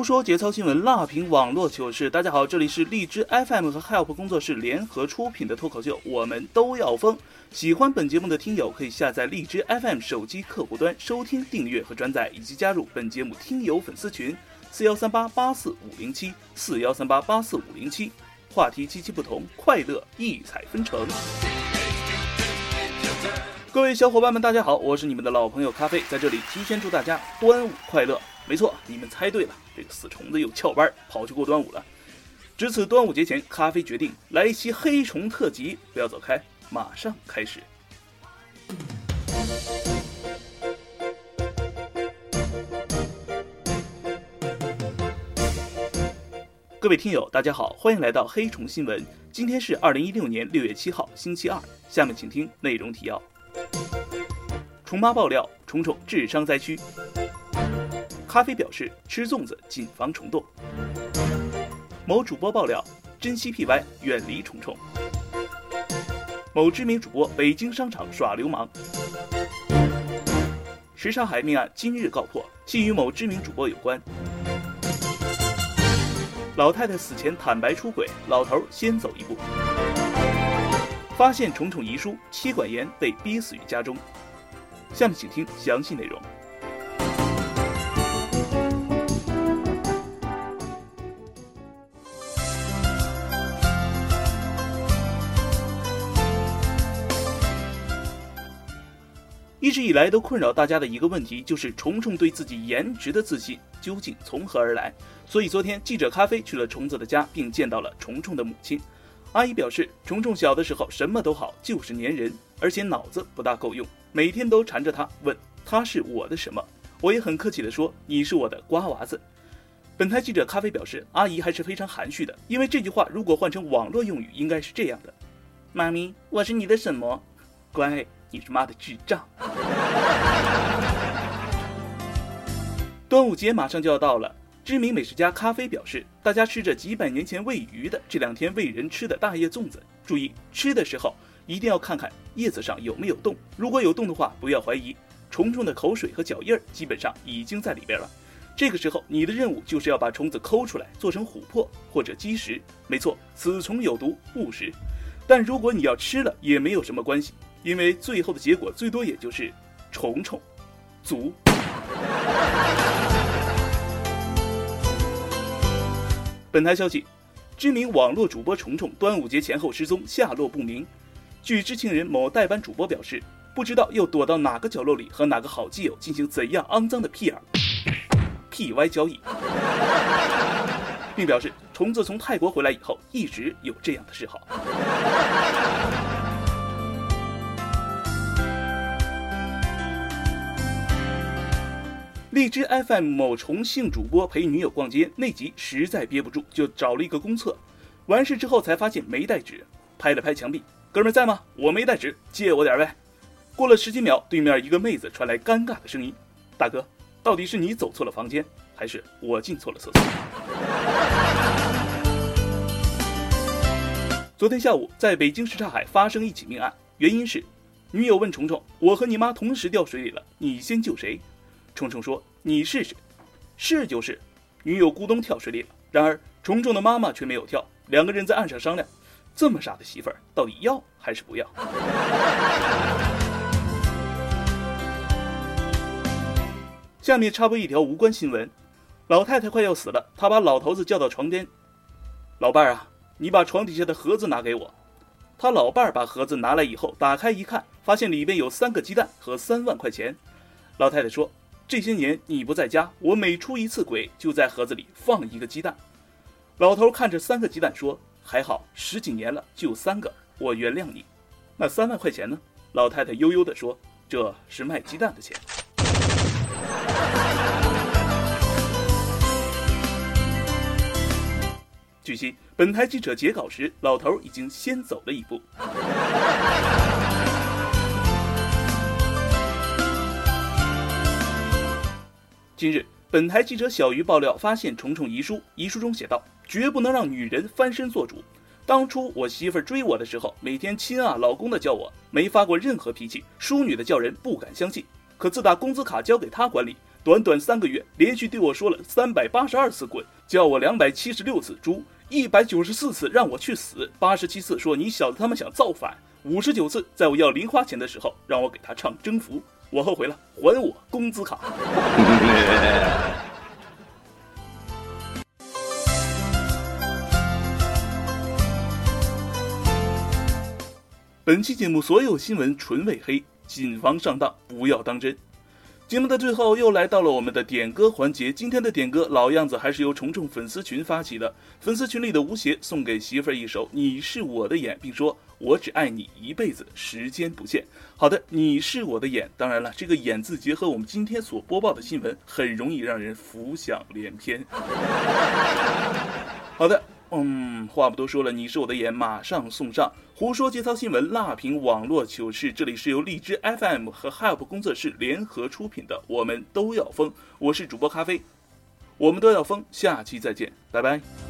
胡说节操新闻，辣评网络糗事。大家好，这里是荔枝 FM 和 Help 工作室联合出品的脱口秀，我们都要疯。喜欢本节目的听友可以下载荔枝 FM 手机客户端收听、订阅和转载，以及加入本节目听友粉丝群四幺三八八四五零七四幺三八八四五零七。话题七七不同，快乐异彩纷呈。各位小伙伴们，大家好，我是你们的老朋友咖啡，在这里提前祝大家端午快乐。没错，你们猜对了，这个死虫子又翘班跑去过端午了。值此端午节前，咖啡决定来一期黑虫特辑，不要走开，马上开始。各位听友，大家好，欢迎来到黑虫新闻。今天是二零一六年六月七号，星期二。下面请听内容提要：虫妈爆料，虫虫智商灾区。咖啡表示吃粽子谨防虫洞。某主播爆料，珍惜 PY，远离虫虫。某知名主播北京商场耍流氓。什刹海命案今日告破，系与某知名主播有关。老太太死前坦白出轨，老头先走一步。发现虫虫遗书，妻管严被逼死于家中。下面请听详细内容。一直以来都困扰大家的一个问题，就是虫虫对自己颜值的自信究竟从何而来？所以昨天记者咖啡去了虫子的家，并见到了虫虫的母亲。阿姨表示，虫虫小的时候什么都好，就是粘人，而且脑子不大够用，每天都缠着他问他是我的什么。我也很客气地说你是我的瓜娃子。本台记者咖啡表示，阿姨还是非常含蓄的，因为这句话如果换成网络用语，应该是这样的：妈咪，我是你的什么？乖。你是妈的智障！端午节马上就要到了，知名美食家咖啡表示，大家吃着几百年前喂鱼的，这两天喂人吃的大叶粽子，注意吃的时候一定要看看叶子上有没有洞，如果有洞的话，不要怀疑，虫虫的口水和脚印儿基本上已经在里边了。这个时候，你的任务就是要把虫子抠出来，做成琥珀或者基石。没错，此虫有毒，勿食。但如果你要吃了，也没有什么关系。因为最后的结果最多也就是虫虫足。本台消息，知名网络主播虫虫端午节前后失踪，下落不明。据知情人某代班主播表示，不知道又躲到哪个角落里和哪个好基友进行怎样肮脏的 P 儿、P Y 交易，并表示虫子从泰国回来以后一直有这样的嗜好。荔枝 FM 某重庆主播陪女友逛街那集实在憋不住，就找了一个公厕。完事之后才发现没带纸，拍了拍墙壁：“哥们在吗？我没带纸，借我点呗。”过了十几秒，对面一个妹子传来尴尬的声音：“大哥，到底是你走错了房间，还是我进错了厕所？”昨天下午，在北京什刹海发生一起命案，原因是女友问虫虫：“我和你妈同时掉水里了，你先救谁？”虫虫说：“你试试，是就是。”女友咕咚跳水里了。然而虫虫的妈妈却没有跳，两个人在岸上商量：这么傻的媳妇儿，到底要还是不要？下面插播一条无关新闻：老太太快要死了，她把老头子叫到床边：“老伴儿啊，你把床底下的盒子拿给我。”他老伴儿把盒子拿来以后，打开一看，发现里边有三个鸡蛋和三万块钱。老太太说。这些年你不在家我每出一次轨就在盒子里放一个鸡蛋。老头看着三个鸡蛋说还好十几年了就三个我原谅你。那三万块钱呢？老太太悠悠的说这是卖鸡蛋的钱。据悉本台记者截稿时老头已经先走了一步。近日，本台记者小鱼爆料发现虫虫遗书，遗书中写道：“绝不能让女人翻身做主。当初我媳妇追我的时候，每天亲啊老公的叫我，没发过任何脾气，淑女的叫人不敢相信。可自打工资卡交给她管理，短短三个月，连续对我说了三百八十二次滚，叫我两百七十六次猪，一百九十四次让我去死，八十七次说你小子他妈想造反，五十九次在我要零花钱的时候让我给他唱征服。”我后悔了，还我工资卡。本期节目所有新闻纯伪黑，谨防上当，不要当真。节目的最后又来到了我们的点歌环节，今天的点歌老样子，还是由虫虫粉丝群发起的。粉丝群里的吴邪送给媳妇儿一首《你是我的眼》，并说：“我只爱你一辈子，时间不限。”好的，你是我的眼。当然了，这个“眼”字结合我们今天所播报的新闻，很容易让人浮想联翩。好的。嗯，话不多说了，你是我的眼，马上送上。胡说节操新闻，辣评网络糗事。这里是由荔枝 FM 和 Help 工作室联合出品的，我们都要疯。我是主播咖啡，我们都要疯。下期再见，拜拜。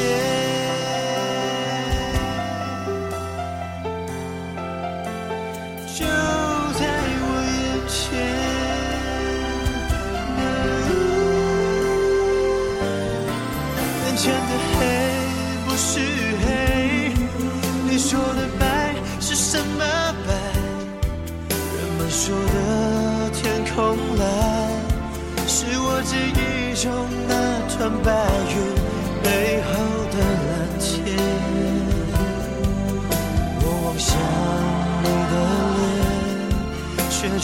yeah.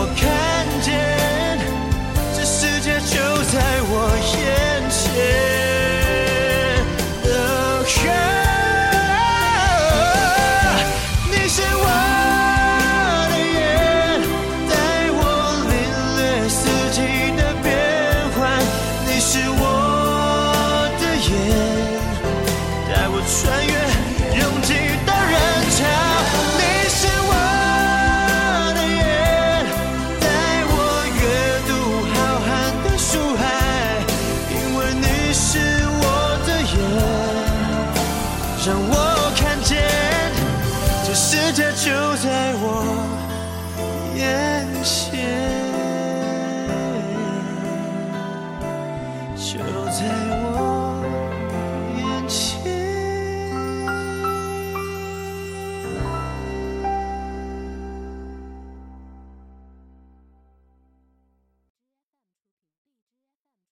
我看见这世界就在我眼前。你是我的眼带我领略四季的变换你是我的眼带我穿